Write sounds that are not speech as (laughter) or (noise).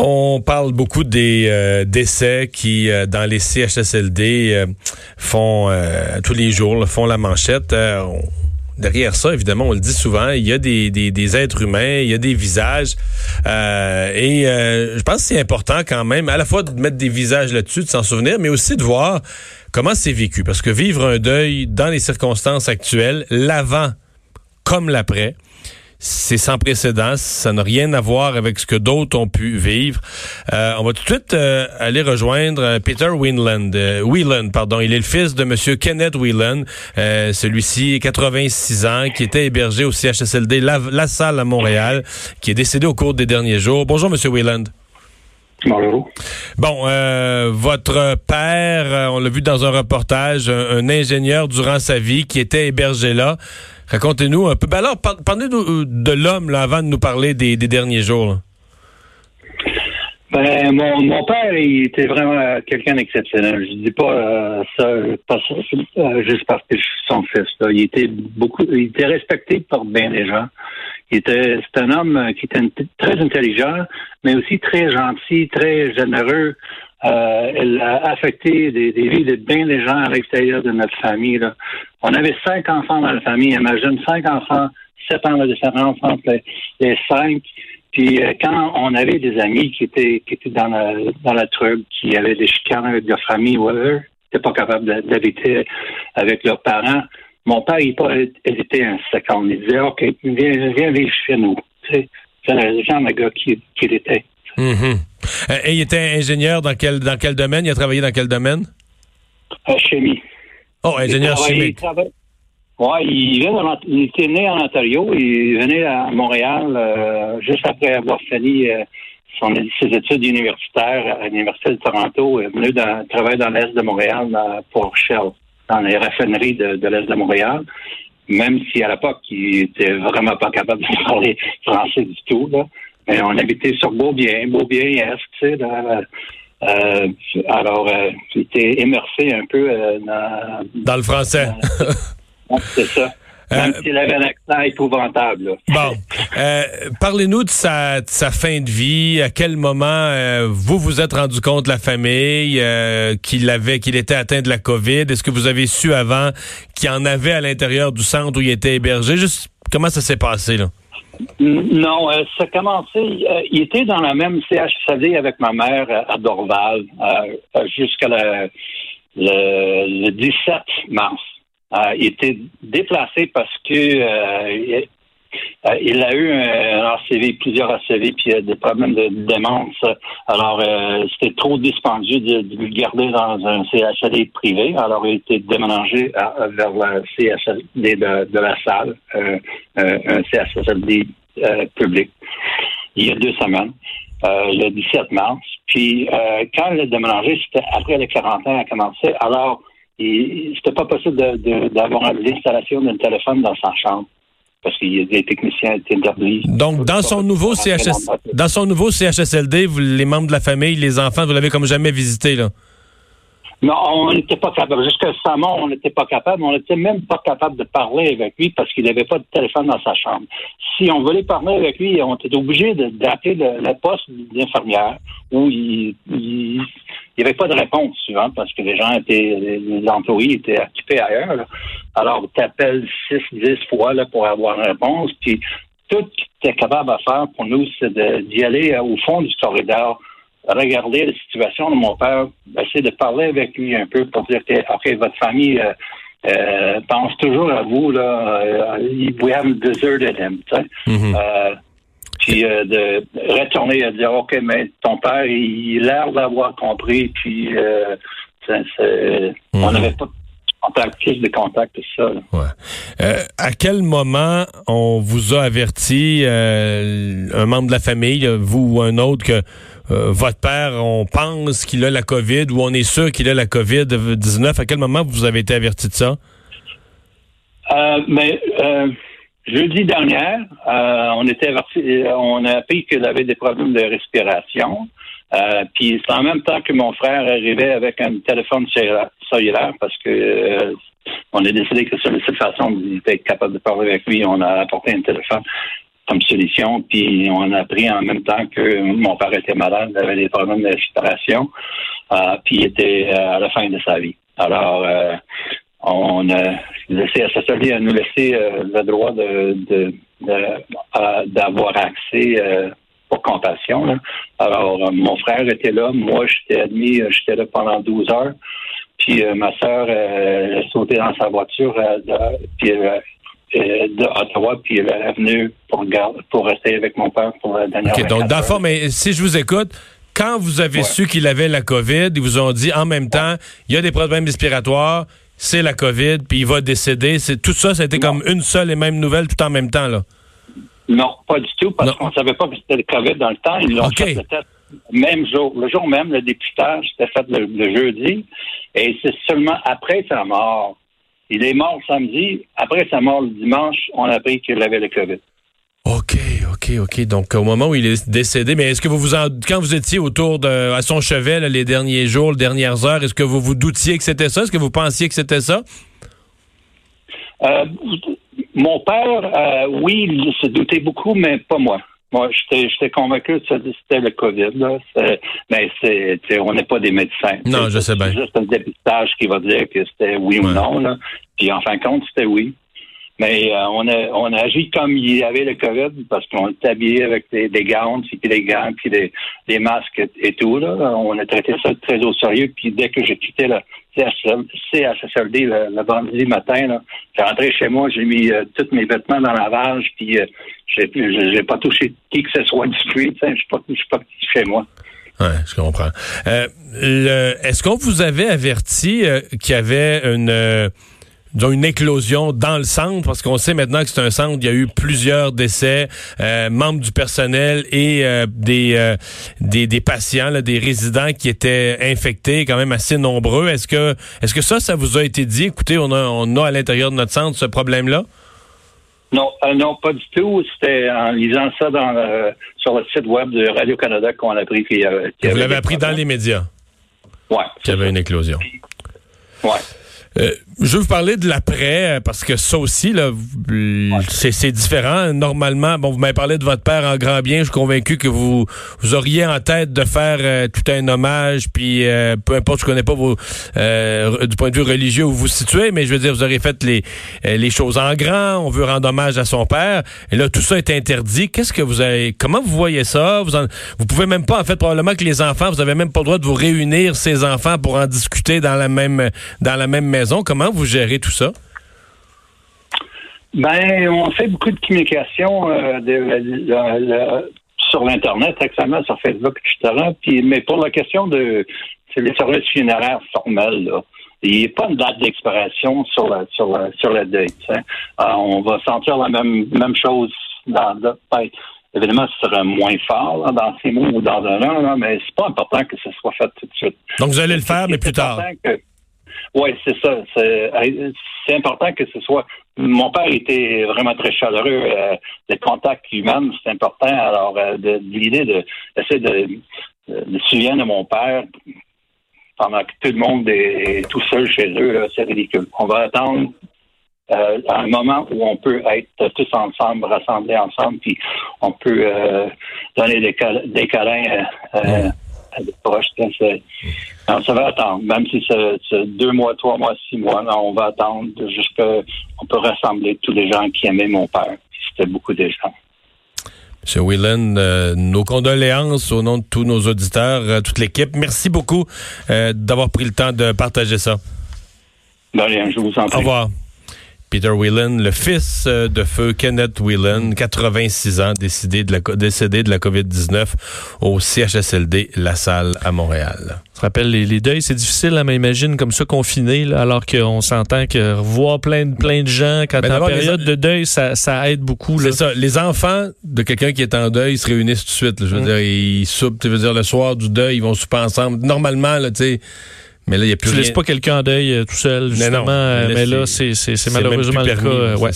On parle beaucoup des euh, décès qui, euh, dans les CHSLD, euh, font tous les jours, font la manchette. derrière ça, évidemment, on le dit souvent, il y a des, des, des êtres humains, il y a des visages. et je pense que c'est important quand même, à la fois de mettre des visages là-dessus, de s'en souvenir, mais aussi de voir comment c'est vécu. Parce que vivre un deuil dans les circonstances actuelles, l'avant comme l'après, c'est sans précédent. Ça n'a rien à voir avec ce que d'autres ont pu vivre. Euh, on va tout de suite euh, aller rejoindre euh, Peter Whelan. Whelan, pardon. Il est le fils de Monsieur Kenneth Whelan. Celui-ci, 86 ans, qui était hébergé au CHSLD La, Salle à Montréal, qui est décédé au cours des derniers jours. Bonjour, Monsieur Whelan. Bon, votre père, on l'a vu dans un reportage, un, ingénieur durant sa vie qui était hébergé là. Racontez-nous un peu. Ben alors, parlez-nous euh, de l'homme là, avant de nous parler des, derniers jours. Ben, mon, mon, père, il était vraiment quelqu'un d'exceptionnel. Je dis pas euh, ça, pas ça euh, juste parce que je suis son fils. Il était beaucoup, il était respecté par bien des gens. Il était, c'est un homme qui était très intelligent, mais aussi très gentil, très généreux. Euh, elle a affecté des, vies de bien des gens à l'extérieur de notre famille. Là. On avait cinq enfants dans la famille. Imagine cinq enfants, sept ans de différence entre les, cinq. Puis euh, quand on avait des amis qui étaient qui étaient dans la dans la truc, qui avaient des chicanes avec leur famille, whatever, n'étaient pas capables d'habiter avec leurs parents. Mon père, il, il était un second. Il disait, OK, viens, viens vivre chez nous. C'est le genre de gars qu'il qui était. Mm-hmm. Euh, et il était ingénieur dans quel, dans quel domaine? Il a travaillé dans quel domaine? En chimie. Oh, ingénieur chimique. Oui, il, il était né en Ontario. Il venait à Montréal euh, juste après avoir fini euh, son, ses études universitaires à l'Université de Toronto. Il est venu travailler dans l'Est de Montréal pour Shell, dans les raffineries de, de l'Est de Montréal. Même si à l'époque, il était vraiment pas capable de (laughs) parler français du tout. Là. Mais on habitait sur Beaubien, Beaubien-Est, tu sais, dans, euh, alors, euh, j'étais immersé un peu euh, dans... Dans le français. c'est ça. (laughs) Même s'il avait un accent épouvantable. Bon. (laughs) Parlez-nous de sa, fin de vie. À quel moment vous vous êtes rendu compte, la famille, qu'il avait, qu'il était atteint de la COVID? Est-ce que vous avez su avant qu'il en avait à l'intérieur du centre où il était hébergé? Juste, comment ça s'est passé, là? Non, euh, ça a commencé. Euh, il était dans la même CHSLD avec ma mère euh, à Dorval jusqu'à le, le, 17 mars. il était déplacé parce que euh, il a eu un ACV, plusieurs ACV, puis des problèmes de démence. Alors, euh, c'était trop dispendieux de, le garder dans un CHLD privé. Alors, il a été déménagé vers le CHLD de, la salle, euh, un CHLD public, il y a deux semaines. le 17 mars. Puis quand il a déménagé, c'était après les 40 ans a commencé. Alors, c'était pas possible d'avoir l'installation d'un téléphone dans sa chambre parce qu'il y a des techniciens interdits. Donc, dans son nouveau CHS, dans son nouveau CHSLD, vous, les membres de la famille, les enfants, vous l'avez comme jamais visité, là? Non, on n'était pas capable. Jusqu'à Samon, on n'était pas capable. On n'était même pas capable de parler avec lui parce qu'il n'avait pas de téléphone dans sa chambre. Si on voulait parler avec lui, on était obligé d'appeler le, poste d'infirmière où il n'y avait pas de réponse souvent parce que les gens étaient, les employés étaient occupés ailleurs. Alors, tu appelles 6, 10 fois là, pour avoir une réponse. Puis, tout ce que tu es capable de faire pour nous, c'est d'y aller au fond du corridor regarder la situation de mon père, essayer de parler avec lui un peu pour dire que, OK, votre famille euh, euh, pense toujours à vous, là. Euh, we haven't deserted him. Euh, puis euh, de retourner à dire, OK, mais ton père, il, a l'air d'avoir compris, puis mm-hmm. on n'avait pas contact, plus de contact que ça. Ouais. à quel moment on vous a averti, un membre de la famille, vous ou un autre, que euh, votre père, on pense qu'il a la COVID ou on est sûr qu'il a la COVID-19. À quel moment vous avez été averti de ça? Euh, mais euh, jeudi dernier, on était on a appris qu'il avait des problèmes de respiration. puis c'est en même temps que mon frère arrivait avec un téléphone cellulaire parce que on a décidé que sur cette façon, il était capable de parler avec lui. On a apporté un téléphone. comme solution. Puis on a appris en même temps que mon père était malade, il avait des problèmes de respiration, euh, puis il était euh, à la fin de sa vie. Alors, euh, on a laissé à à nous laisser le droit de, d'avoir accès pour compassion. Alors, mon frère était là, moi j'étais admis, j'étais là pendant 12 heures. Puis ma sœur a sauté dans sa voiture, puis euh, d'Ottawa, puis elle est venue pour, pour rester avec mon père pour la dernière OK, donc, dans mais si je vous écoute, quand vous avez su qu'il avait la COVID, ils vous ont dit en même temps, il y a des problèmes respiratoires, c'est la COVID, puis il va décéder. C'est tout ça, ça a été comme une seule et même nouvelle tout en même temps, là. Non, pas du tout, parce qu'on ne savait pas que c'était le COVID dans le temps. Ils l'ont fait peut-être même jour. Le jour même, le députage, c'était fait le, le, jeudi, et c'est seulement après sa mort il est mort samedi. Après sa mort le dimanche, on a appris qu'il avait le COVID. OK, OK, OK. Donc, au moment où il est décédé, mais est-ce que vous vous en, quand vous étiez autour de, à son chevet, les derniers jours, les dernières heures, est-ce que vous vous doutiez que c'était ça? Est-ce que vous pensiez que c'était ça? Euh, mon père, euh, oui, il se doutait beaucoup, mais pas moi. Moi, j'étais convaincu que c'était le COVID. Là. Mais c'est, on n'est pas des médecins. Non, je sais bien. C'est juste un dépistage qui va dire que c'était oui ou non. Là. Puis en fin de compte, c'était oui. Mais euh, on, a, on a agi comme il y avait le COVID parce qu'on était habillé avec des, des gants, puis des gants, puis des, des masques et, tout. Là. On a traité ça très au sérieux. Puis dès que j'ai quitté le CHSLD le, le vendredi matin, j'ai rentré chez moi, j'ai mis euh, tous mes vêtements dans la vage, puis euh, j'ai, j'ai pas touché qui que ce soit du fruit. Je suis pas, suis pas chez moi. Oui, je comprends. Euh, est-ce qu'on vous avait averti qu'il y avait une disons, une éclosion dans le centre, parce qu'on sait maintenant que c'est un centre, il y a eu plusieurs décès, euh, membres du personnel et euh, des, euh, des, des patients, là, des résidents qui étaient infectés, quand même assez nombreux. Est-ce que est-ce que ça, ça vous a été dit? Écoutez, on a, on a à l'intérieur de notre centre ce problème-là? Non, non, pas du tout. C'était en lisant ça dans sur le site web de Radio-Canada qu'on a appris qu'il y avait. Vous l'avez appris dans les médias? Oui. Qu'il y avait une éclosion. Oui. Euh, je veux vous parler de l'après, euh, parce que ça aussi, là, c'est différent. Normalement, bon, vous m'avez parlé de votre père en grand bien. Je suis convaincu que vous, vous auriez en tête de faire euh, tout un hommage, puis peu importe, je connais pas vos, du point de vue religieux où vous vous situez, mais je veux dire, vous auriez fait les, les choses en grand. On veut rendre hommage à son père. Et là, tout ça est interdit. Qu'est-ce que vous avez, comment vous voyez ça? Vous, vous pouvez même pas, en fait, probablement que les enfants, vous avez même pas le droit de vous réunir, ces enfants, pour en discuter dans la même, dans la même maison. Comment vous gérez tout ça? Ben, on fait beaucoup de communication euh, sur l'Internet, actuellement, sur Facebook, etc. Puis, mais pour la question de les services funéraires formels, il n'y a pas une date d'expiration sur la sur la, sur la date. Euh, on va sentir la même même chose dans ben, évidemment, ce sera moins fort dans ces mots ou dans un an, là, mais c'est pas important que ce soit fait tout de suite. Donc vous allez le faire, mais plus tard. Oui, c'est ça. C'est important que ce soit. Mon père était vraiment très chaleureux. Euh, le contact humain, c'est important. Alors, euh, l'idée de d'essayer de, de, se de mon père pendant que tout le monde est tout seul chez eux, c'est ridicule. On va attendre euh, un moment où on peut être tous ensemble, rassemblés ensemble, puis on peut euh, donner des, des câlins ça va attendre. Même si c'est deux mois, trois mois, six mois, on va attendre jusqu'à on peut rassembler tous les gens qui aimaient mon père. C'était beaucoup de gens. M. Whelan, euh, nos condoléances au nom de tous nos auditeurs, euh, toute l'équipe. Merci beaucoup euh, d'avoir pris le temps de partager ça. De rien, je vous en prie. Au revoir. Peter Whelan, le fils euh, de feu Kenneth Whelan, 86 ans, décédé de la, décédé de la COVID-19 au CHSLD La Salle à Montréal. Je rappelle, les, les deuils, c'est difficile, à m'imaginer, comme ça, confiné, là, alors qu'on s'entend que voir plein, plein de gens quand ben, en période de deuil, ça, ça aide beaucoup. C'est ça. Les enfants de quelqu'un qui est en deuil, ils se réunissent tout de suite. Je veux mm. dire, ils soupent, tu veux dire, le soir du deuil, ils vont souper ensemble. Normalement, tu sais mais là, il y a plus tu laisses pas quelqu'un en deuil euh, tout seul, justement. Mais, euh, mais là, c'est malheureusement le cas. Euh, ouais.